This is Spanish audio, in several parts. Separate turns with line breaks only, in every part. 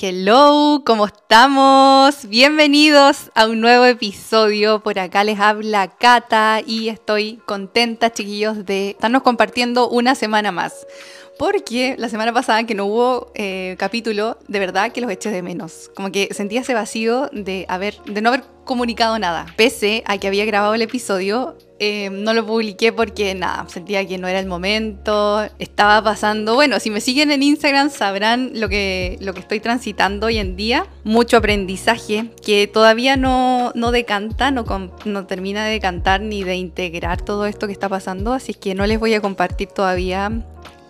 Hello, ¿cómo estamos? Bienvenidos a un nuevo episodio. Por acá les habla Cata y estoy contenta, chiquillos, de estarnos compartiendo una semana más. Porque la semana pasada que no hubo eh, capítulo, de verdad que los eché de menos. Como que sentía ese vacío de, haber, de no haber comunicado nada. Pese a que había grabado el episodio, eh, no lo publiqué porque nada, sentía que no era el momento. Estaba pasando, bueno, si me siguen en Instagram sabrán lo que, lo que estoy transitando hoy en día. Mucho aprendizaje que todavía no, no decanta, no, no termina de decantar ni de integrar todo esto que está pasando. Así que no les voy a compartir todavía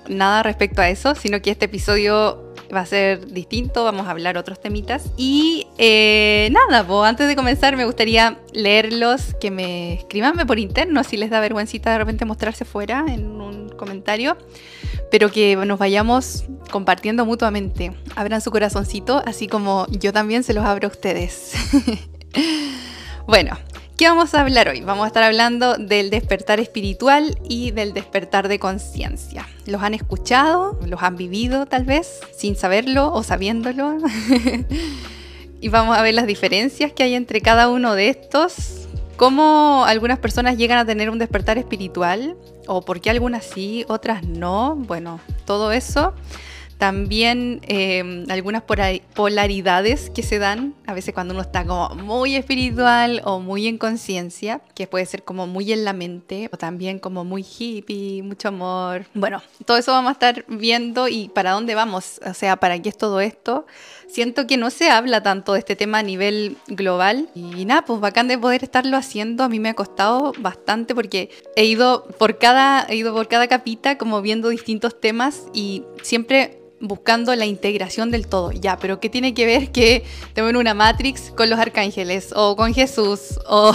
nada respecto a eso, sino que este episodio va a ser distinto, vamos a hablar otros temitas. Y eh, nada, antes de comenzar me gustaría leerlos, que me escribanme por interno si les da vergüencita de repente mostrarse fuera en un comentario, pero que nos vayamos compartiendo mutuamente. Abran su corazoncito, así como yo también se los abro a ustedes. bueno, ¿Qué vamos a hablar hoy? Vamos a estar hablando del despertar espiritual y del despertar de conciencia. ¿Los han escuchado? ¿Los han vivido tal vez? Sin saberlo o sabiéndolo. y vamos a ver las diferencias que hay entre cada uno de estos. Cómo algunas personas llegan a tener un despertar espiritual o por qué algunas sí, otras no. Bueno, todo eso también eh, algunas polaridades que se dan, a veces cuando uno está como muy espiritual o muy en conciencia, que puede ser como muy en la mente, o también como muy hippie, mucho amor. Bueno, todo eso vamos a estar viendo y para dónde vamos, o sea, para qué es todo esto. Siento que no se habla tanto de este tema a nivel global y nada, pues bacán de poder estarlo haciendo. A mí me ha costado bastante porque he ido por cada, he ido por cada capita como viendo distintos temas y siempre buscando la integración del todo. Ya, pero ¿qué tiene que ver que tengo una Matrix con los arcángeles? O con Jesús, o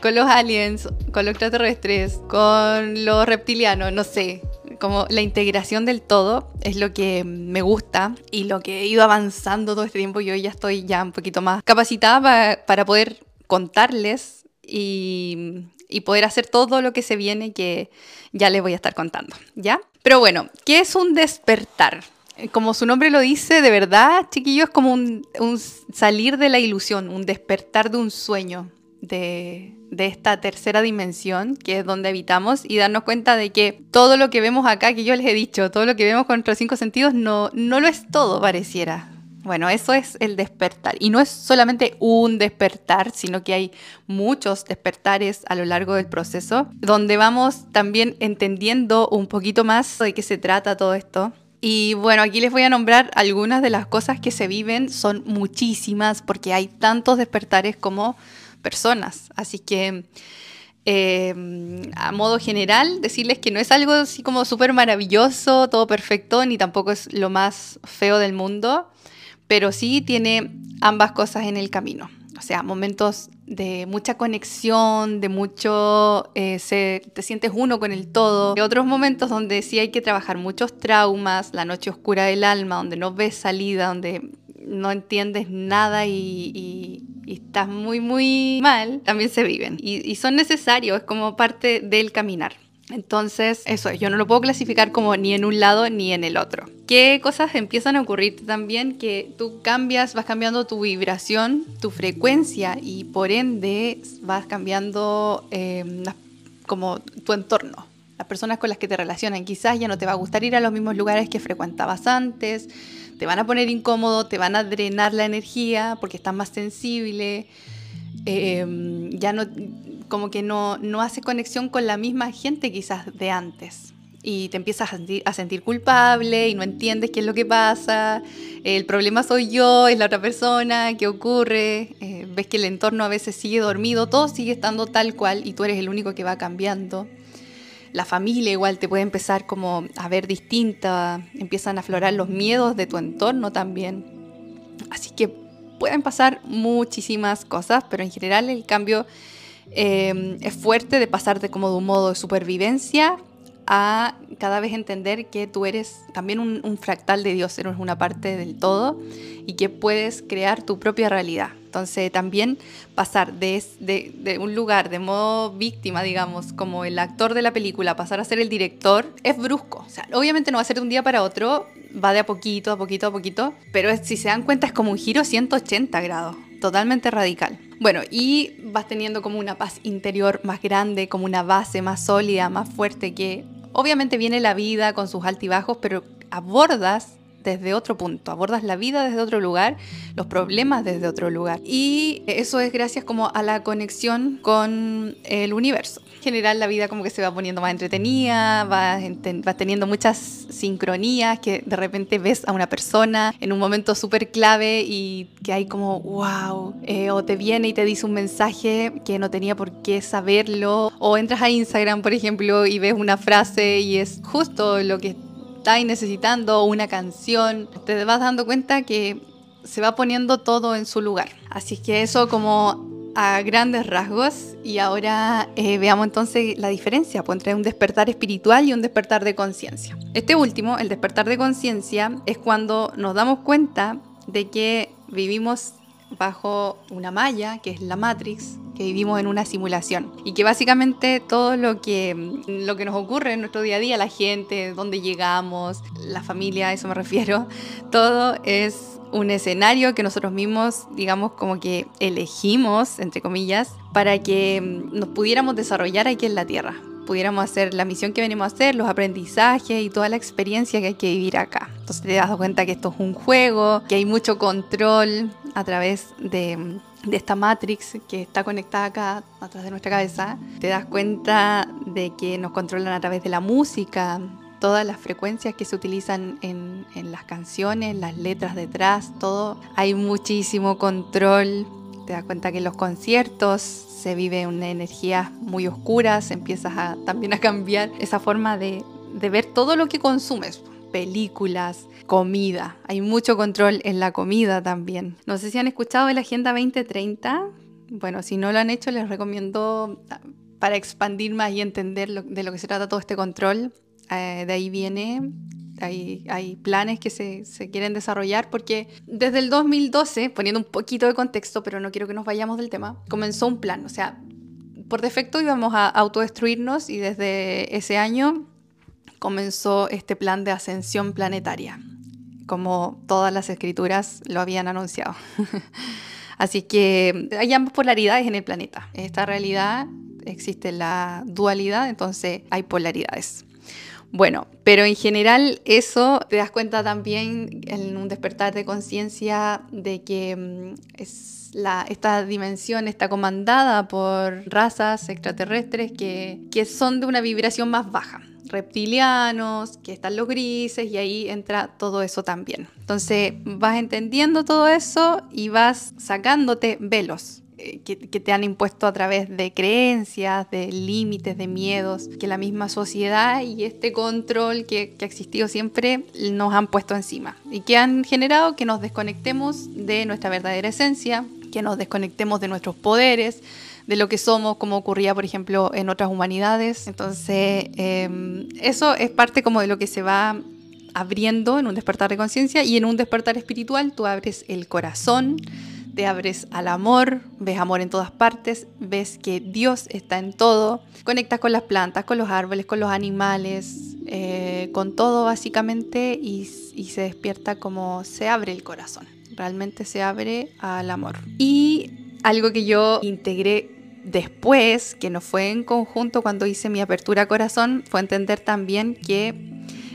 con los aliens, con los extraterrestres, con los reptilianos, no sé. Como la integración del todo es lo que me gusta y lo que he ido avanzando todo este tiempo. Yo ya estoy ya un poquito más capacitada para, poder contarles y, y poder hacer todo lo que se viene que ya les voy a estar contando, ¿ya? Pero bueno, ¿qué es un despertar? Como su nombre lo dice, de verdad, chiquillo, es como un, salir de la ilusión, un despertar de un sueño de, esta tercera dimensión, que es donde habitamos, y darnos cuenta de que todo lo que vemos acá, que yo les he dicho, todo lo que vemos con nuestros cinco sentidos, no, no lo es todo, pareciera. Bueno, eso es el despertar. Y no es solamente un despertar, sino que hay muchos despertares a lo largo del proceso, donde vamos también entendiendo un poquito más de qué se trata todo esto y bueno, aquí les voy a nombrar algunas de las cosas que se viven, son muchísimas porque hay tantos despertares como personas. Así que em, a modo general, decirles que no es algo así como súper maravilloso, todo perfecto, ni tampoco es lo más feo del mundo, pero sí tiene ambas cosas en el camino. O sea, momentos de mucha conexión, de mucho, eh, te sientes uno con el todo. Y otros momentos donde sí hay que trabajar muchos traumas, la noche oscura del alma, donde no ves salida, donde no entiendes nada y, estás muy, muy mal, también se viven. Y, y son necesarios, es como parte del caminar. Entonces, eso, yo no lo puedo clasificar como ni en un lado ni en el otro. ¿Qué cosas empiezan a ocurrir también? Que tú cambias, vas cambiando tu vibración, tu frecuencia y por ende vas cambiando em, como tu entorno. Las personas con las que te relacionan quizás ya no te va a gustar ir a los mismos lugares que frecuentabas antes, te van a poner incómodo, te van a drenar la energía porque estás más sensible, em, ya no como que no, no hace conexión con la misma gente quizás de antes. Y te empiezas a sentir, culpable y no entiendes qué es lo que pasa. El problema soy yo, es la otra persona, qué ocurre. Eh, ves que el entorno a veces sigue dormido, todo sigue estando tal cual y tú eres el único que va cambiando. La familia igual te puede empezar como a ver distinta, empiezan a aflorar los miedos de tu entorno también. Así que pueden pasar muchísimas cosas, pero en general el cambio Em, es fuerte de pasarte como de un modo de supervivencia a cada vez entender que tú eres también un, fractal de Dios, eres una parte del todo y que puedes crear tu propia realidad. Entonces también pasar de, un lugar de modo víctima, digamos, como el actor de la película, pasar a ser el director, es brusco. O sea, obviamente no va a ser de un día para otro, va de a poquito, a poquito, a poquito, pero si se dan cuenta es como un giro 180 grados, totalmente radical. Bueno, y vas teniendo como una paz interior más grande, como una base más sólida, más fuerte, que obviamente viene la vida con sus altibajos, pero abordas desde otro punto, abordas la vida desde otro lugar, los problemas desde otro lugar. Y eso es gracias como a la conexión con el universo. En general la vida como que se va poniendo más entretenida, vas, teniendo muchas sincronías, que de repente ves a una persona en un momento súper clave y que hay como, wow, eh, o te viene y te dice un mensaje que no tenía por qué saberlo, o entras a Instagram, por ejemplo, y ves una frase y es justo lo que estáis necesitando una canción, te vas dando cuenta que se va poniendo todo en su lugar. Así que eso como a grandes rasgos y ahora eh, veamos entonces la diferencia pues, entre un despertar espiritual y un despertar de conciencia. Este último, el despertar de conciencia, es cuando nos damos cuenta de que vivimos bajo una malla, que es la Matrix, que vivimos en una simulación y que básicamente todo lo que, lo que nos ocurre en nuestro día a día, la gente, dónde llegamos, la familia, a eso me refiero, todo es un escenario que nosotros mismos, digamos, como que elegimos, entre comillas, para que nos pudiéramos desarrollar aquí en la Tierra pudiéramos hacer la misión que venimos a hacer, los aprendizajes y toda la experiencia que hay que vivir acá. Entonces te das cuenta que esto es un juego, que hay mucho control a través de, de esta Matrix que está conectada acá atrás de nuestra cabeza. Te das cuenta de que nos controlan a través de la música, todas las frecuencias que se utilizan en, en, las canciones, las letras detrás, todo. Hay muchísimo control. Te das cuenta que en los conciertos se vive una energía muy oscura, se empieza también a cambiar esa forma de, de ver todo lo que consumes películas, comida. Hay mucho control en la comida también. No sé si han escuchado de la Agenda 2030. Bueno, si no lo han hecho, les recomiendo ah, para expandir más y entender de lo que se trata todo este control. Eh, de ahí viene hay, planes que se, se, quieren desarrollar porque desde el 2012, poniendo un poquito de contexto, pero no quiero que nos vayamos del tema, comenzó un plan. O sea, por defecto íbamos a autodestruirnos y desde ese año comenzó este plan de ascensión planetaria, como todas las escrituras lo habían anunciado. Así que hay ambas polaridades en el planeta. En esta realidad existe la dualidad, entonces hay polaridades. Bueno, pero en general eso te das cuenta también en un despertar de conciencia de que mm, esta dimensión está comandada por razas extraterrestres que, que son de una vibración más baja reptilianos, que están los grises y ahí entra todo eso también. Entonces vas entendiendo todo eso y vas sacándote velos. Eh, que, te han impuesto a través de creencias, de límites, de miedos, que la misma sociedad y este control que, que ha existido siempre nos han puesto encima y que han generado que nos desconectemos de nuestra verdadera esencia, que nos desconectemos de nuestros poderes, de lo que somos, como ocurría, por ejemplo, en otras humanidades. Entonces, em, eso es parte como de lo que se va abriendo en un despertar de conciencia y en un despertar espiritual tú abres el corazón, te abres al amor, ves amor en todas partes, ves que Dios está en todo, conectas con las plantas, con los árboles, con los animales, eh, con todo básicamente y, se despierta como se abre el corazón, realmente se abre al amor. Y algo que yo integré después, que no fue en conjunto cuando hice mi apertura corazón, fue entender también que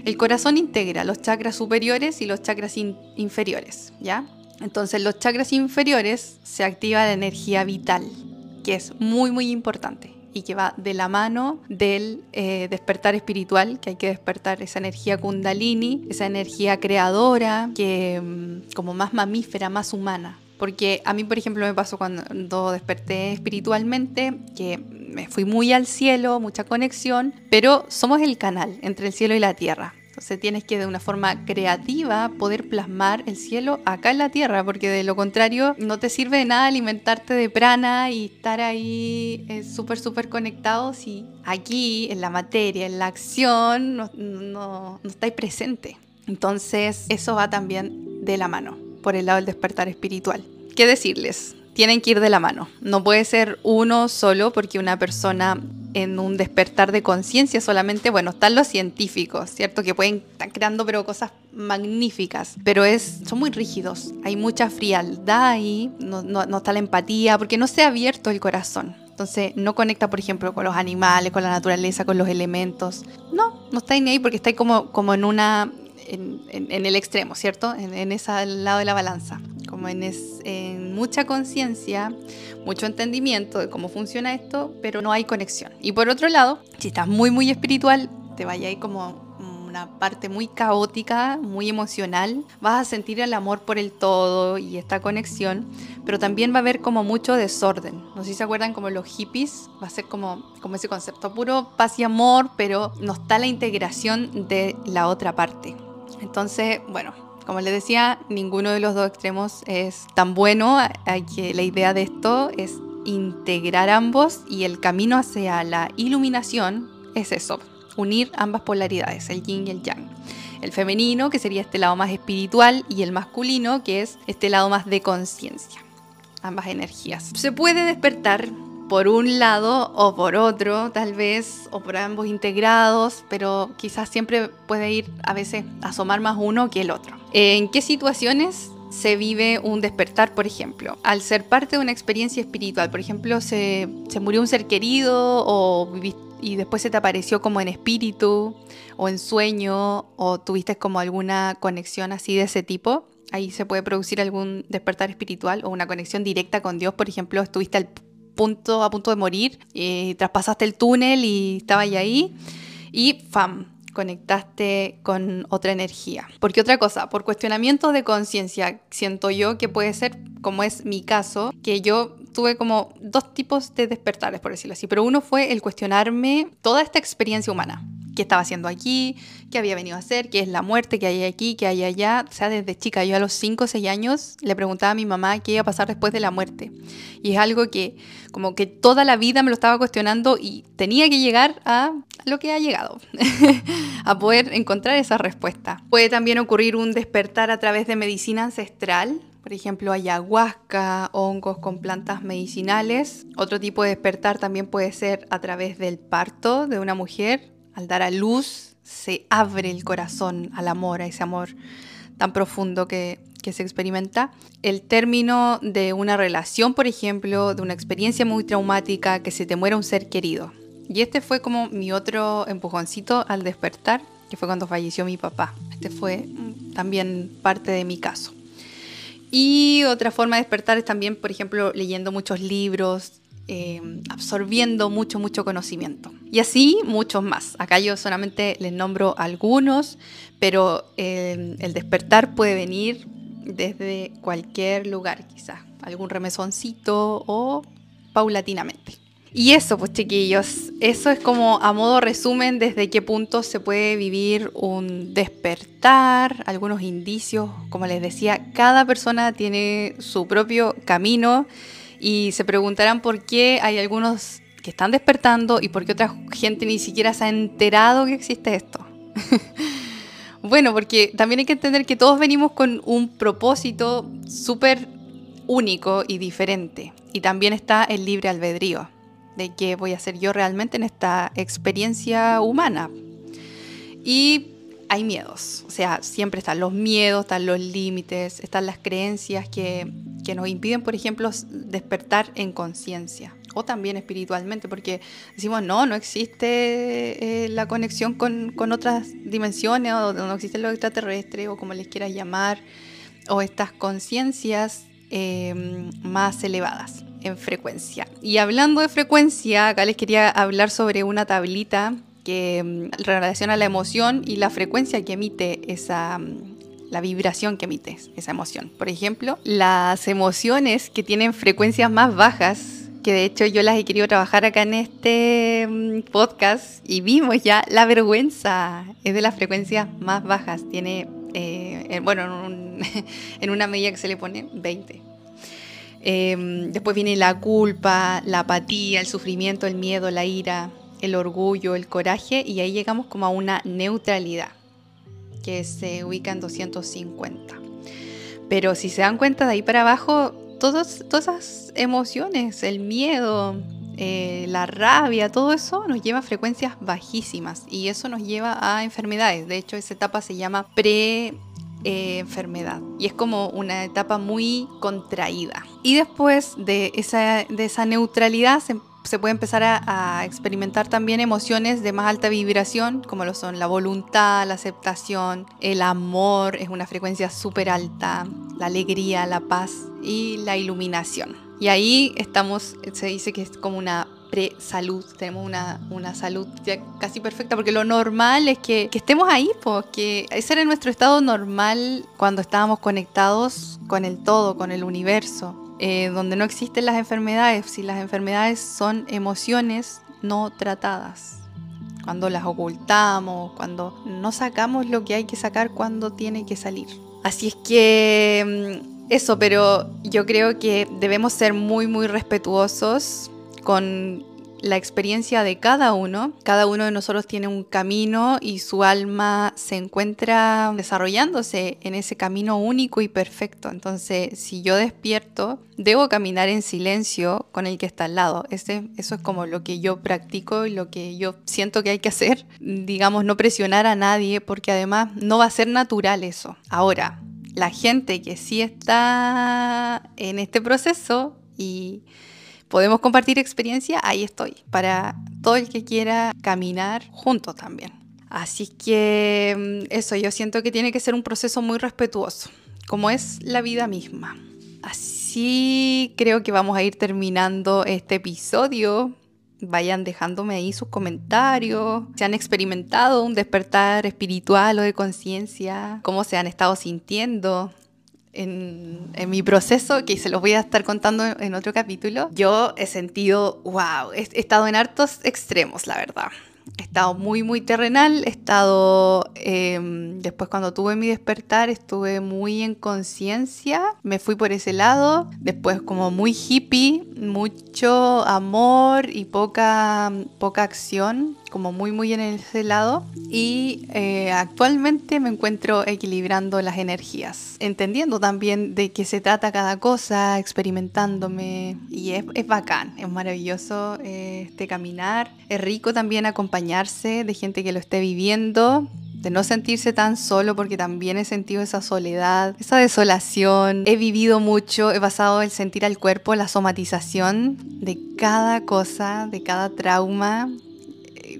el corazón integra los chakras superiores y los chakras inferiores, ¿ya? Entonces, los chakras inferiores se activa la energía vital, que es muy, muy importante y que va de la mano del eh, despertar espiritual, que hay que despertar esa energía kundalini, esa energía creadora, que mm, como más mamífera, más humana, porque a mí, por ejemplo, me pasó cuando desperté espiritualmente, que me fui muy al cielo, mucha conexión, pero somos el canal entre el cielo y la tierra. Entonces tienes que de una forma creativa poder plasmar el cielo acá en la tierra, porque de lo contrario no te sirve de nada alimentarte de prana y estar ahí eh, súper, súper conectado si aquí, en la materia, en la acción, no, no, no estáis presente. Entonces eso va también de la mano por el lado del despertar espiritual. ¿Qué decirles? tienen que ir de la mano. No puede ser uno solo porque una persona en un despertar de conciencia solamente, bueno, están los científicos, ¿cierto? Que pueden estar creando pero cosas magníficas, pero es, son muy rígidos, hay mucha frialdad ahí, no, no está la empatía, porque no se ha abierto el corazón. Entonces no conecta, por ejemplo, con los animales, con la naturaleza, con los elementos. No, no está ahí porque está ahí como, como en una en, el extremo, ¿cierto? En, ese lado de la balanza. Como en, en mucha conciencia, mucho entendimiento de cómo funciona esto, pero no hay conexión. Y por otro lado, si estás muy, muy espiritual, te vaya ahí como una parte muy caótica, muy emocional, vas a sentir el amor por el todo y esta conexión, pero también va a haber como mucho desorden. No sé si se acuerdan como los hippies, va a ser como, como ese concepto puro paz y amor, pero no está la integración de la otra parte. Entonces, bueno, como les decía, ninguno de los dos extremos es tan bueno. La idea de esto es integrar ambos y el camino hacia la iluminación es eso, unir ambas polaridades, el yin y el yang. El femenino, que sería este lado más espiritual, y el masculino, que es este lado más de conciencia. Ambas energías. Se puede despertar por un lado o por otro, tal vez, o por ambos integrados, pero quizás siempre puede ir a veces asomar más uno que el otro. ¿En qué situaciones se vive un despertar, por ejemplo. Al ser parte de una experiencia espiritual, por ejemplo, se, se murió un ser querido o y después se te apareció como en espíritu o en sueño o tuviste como alguna conexión así de ese tipo, ahí se puede producir algún despertar espiritual o una conexión directa con Dios, por ejemplo, estuviste al a punto de morir y traspasaste el túnel y estabas ahí y ¡fam! conectaste con otra energía. Porque otra cosa, por cuestionamiento de conciencia, siento yo que puede ser, como es mi caso, que yo tuve como dos tipos de despertares, por decirlo así, pero uno fue el cuestionarme toda esta experiencia humana. ¿Qué estaba haciendo aquí? ¿Qué había venido a hacer? ¿Qué es la muerte? ¿Qué hay aquí? ¿Qué hay allá? O sea, desde chica, yo a los 5 o 6 años le preguntaba a mi mamá qué iba a pasar después de la muerte. Y es algo que como que toda la vida me lo estaba cuestionando y tenía que llegar a lo que ha llegado, a poder encontrar esa respuesta. Puede también ocurrir un despertar a través de medicina ancestral, por ejemplo, ayahuasca, hongos con plantas medicinales. Otro tipo de despertar también puede ser a través del parto de una mujer. Al dar a luz se abre el corazón al amor, a ese amor tan profundo que, se experimenta. El término de una relación, por ejemplo, de una experiencia muy traumática, que se te muera un ser querido. Y este fue como mi otro empujoncito al despertar, que fue cuando falleció mi papá. Este fue mm, también parte de mi caso. Y otra forma de despertar es también, por ejemplo, leyendo muchos libros, eh, absorbiendo mucho, mucho conocimiento. Y así muchos más. Acá yo solamente les nombro algunos, pero eh, el despertar puede venir desde cualquier lugar, quizás. Algún remesoncito o paulatinamente. Y eso, pues chiquillos, eso es como a modo resumen desde qué punto se puede vivir un despertar, algunos indicios, como les decía, cada persona tiene su propio camino y se preguntarán por qué hay algunos que están despertando y por qué otra gente ni siquiera se ha enterado que existe esto. bueno, porque también hay que entender que todos venimos con un propósito súper único y diferente y también está el libre albedrío de qué voy a hacer yo realmente en esta experiencia humana. Y hay miedos, o sea, siempre están los miedos, están los límites, están las creencias que, que nos impiden, por ejemplo, despertar en conciencia o también espiritualmente, porque decimos, no, no existe eh, la conexión con, con, otras dimensiones, o no existe lo extraterrestre, o como les quieras llamar, o estas conciencias eh, más elevadas en frecuencia. Y hablando de frecuencia, acá les quería hablar sobre una tablita que mm, relaciona la emoción y la frecuencia que emite esa mm, la vibración que emite esa emoción. Por ejemplo, las emociones que tienen frecuencias más bajas, que de hecho yo las he querido trabajar acá en este mm, podcast y vimos ya la vergüenza, es de las frecuencias más bajas, tiene, eh, bueno, en una medida que se le pone 20. Em, después viene la culpa, la apatía, el sufrimiento, el miedo, la ira, el orgullo, el coraje y ahí llegamos como a una neutralidad que se ubica en 250. Pero si se dan cuenta de ahí para abajo todas, todas esas emociones, el miedo, eh, la rabia, todo eso nos lleva a frecuencias bajísimas y eso nos lleva a enfermedades. De hecho, esa etapa se llama pre enfermedad y es como una etapa muy contraída. Y después de esa, de esa neutralidad se, se puede empezar a, experimentar también emociones de más alta vibración, como lo son la voluntad, la aceptación, el amor, es una frecuencia súper alta, la alegría, la paz y la iluminación. Y ahí estamos, se dice que es como una pre-salud, tenemos una, una salud ya casi perfecta, porque lo normal es que, que estemos ahí, porque ese era nuestro estado normal cuando estábamos conectados con el todo, con el universo, eh, donde no existen las enfermedades, si las enfermedades son emociones no tratadas cuando las ocultamos, cuando no sacamos lo que hay que sacar cuando tiene que salir. Así es que mm, eso, pero yo creo que debemos ser muy, muy respetuosos con la experiencia de cada uno. Cada uno de nosotros tiene un camino y su alma se encuentra desarrollándose en ese camino único y perfecto. Entonces, si yo despierto, debo caminar en silencio con el que está al lado. Ese, eso es como lo que yo practico y lo que yo siento que hay que hacer. Digamos, no presionar a nadie porque además no va a ser natural eso. Ahora, la gente que sí está en este proceso y podemos compartir experiencia, ahí estoy, para todo el que quiera caminar juntos también. Así que mm, eso, yo siento que tiene que ser un proceso muy respetuoso, como es la vida misma. Así creo que vamos a ir terminando este episodio. Vayan dejándome ahí sus comentarios, si han experimentado un despertar espiritual o de conciencia, cómo se han estado sintiendo, en, mi proceso, que se los voy a estar contando en otro capítulo, yo he sentido, wow, he estado en hartos extremos, la verdad. Estado muy, muy terrenal, he estado, eh, después cuando tuve mi despertar, estuve muy en conciencia, me fui por ese lado, después como muy hippie, mucho amor y poca, poca acción, como muy, muy en ese lado. Y eh, actualmente me encuentro equilibrando las energías, entendiendo también de qué se trata cada cosa, experimentándome. Y es, es bacán, es maravilloso eh, este caminar. Es rico también acompañarse de gente que lo esté viviendo, de no sentirse tan solo porque también he sentido esa soledad, esa desolación. He vivido mucho, he basado el sentir al cuerpo, la somatización de cada cosa, de cada trauma.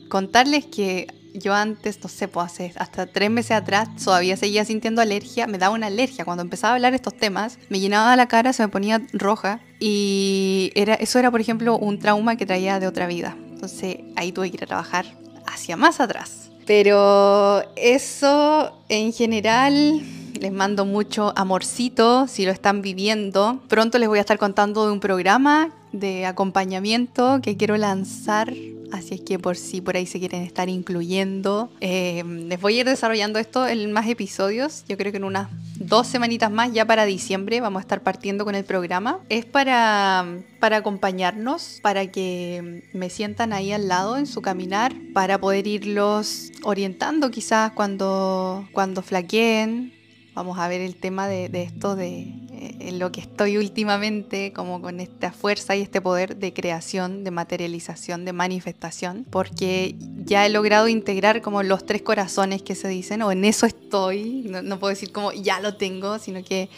Contarles que yo antes, no sé, pues hace hasta tres meses atrás todavía seguía sintiendo alergia, me daba una alergia. Cuando empezaba a hablar estos temas, me llenaba la cara, se me ponía roja y era, eso era, por ejemplo, un trauma que traía de otra vida. Entonces ahí tuve que ir a trabajar hacia más atrás. Pero eso en general les mando mucho amorcito si lo están viviendo. Pronto les voy a estar contando de un programa de acompañamiento que quiero lanzar Así es que por si por ahí se quieren estar incluyendo, eh, les voy a ir desarrollando esto en más episodios. Yo creo que en unas dos semanitas más, ya para diciembre, vamos a estar partiendo con el programa. Es para, para acompañarnos, para que me sientan ahí al lado en su caminar, para poder irlos orientando quizás cuando, cuando flaqueen. Vamos a ver el tema de, esto de en lo que estoy últimamente, como con esta fuerza y este poder de creación, de materialización, de manifestación, porque ya he logrado integrar como los tres corazones que se dicen, o en eso estoy, no, puedo decir como ya lo tengo, sino que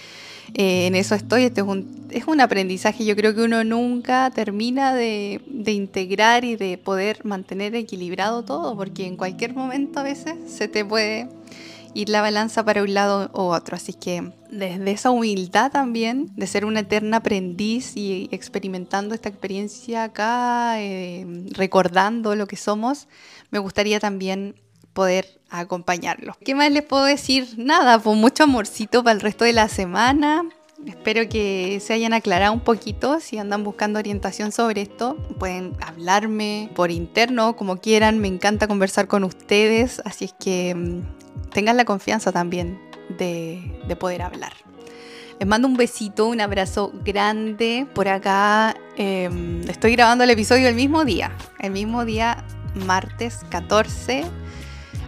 eh, en eso estoy. Este es un, es un aprendizaje, yo creo que uno nunca termina de, de integrar y de poder mantener equilibrado todo, porque en cualquier momento a veces se te puede ir la balanza para un lado u otro. Así que desde esa humildad también, de ser una eterna aprendiz y experimentando esta experiencia acá, eh, recordando lo que somos, me gustaría también poder acompañarlos. ¿Qué más les puedo decir? Nada, pues mucho amorcito para el resto de la semana. Espero que se hayan aclarado un poquito. Si andan buscando orientación sobre esto, pueden hablarme por interno, como quieran. Me encanta conversar con ustedes. Así es que mm, tengan la confianza también de, de poder hablar. Les mando un besito, un abrazo grande. Por acá eh, estoy grabando el episodio el mismo día, el mismo día, martes 14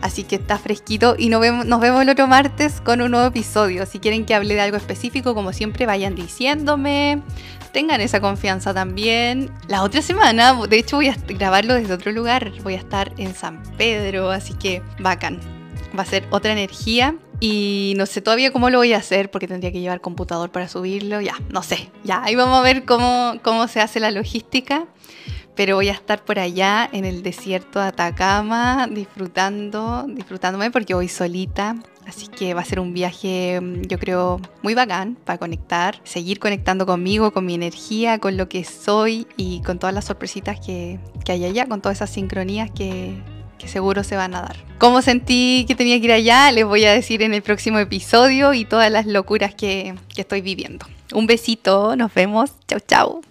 Así que está fresquito y nos vemos, nos vemos el otro martes con un nuevo episodio. Si quieren que hable de algo específico, como siempre, vayan diciéndome. Tengan esa confianza también. La otra semana, de hecho, voy a grabarlo desde otro lugar. Voy a estar en San Pedro, así que bacán. Va a ser otra energía. Y no sé todavía cómo lo voy a hacer porque tendría que llevar computador para subirlo. Ya, no sé. Ya, ahí vamos a ver cómo, cómo se hace la logística pero voy a estar por allá en el desierto de Atacama disfrutando, disfrutándome porque voy solita. Así que va a ser un viaje, mm, yo creo, muy bacán para conectar, seguir conectando conmigo, con mi energía, con lo que soy y con todas las sorpresitas que, que hay allá, con todas esas sincronías que, que seguro se van a dar. ¿Cómo sentí que tenía que ir allá? Les voy a decir en el próximo episodio y todas las locuras que, que estoy viviendo. Un besito, nos vemos, chau chau.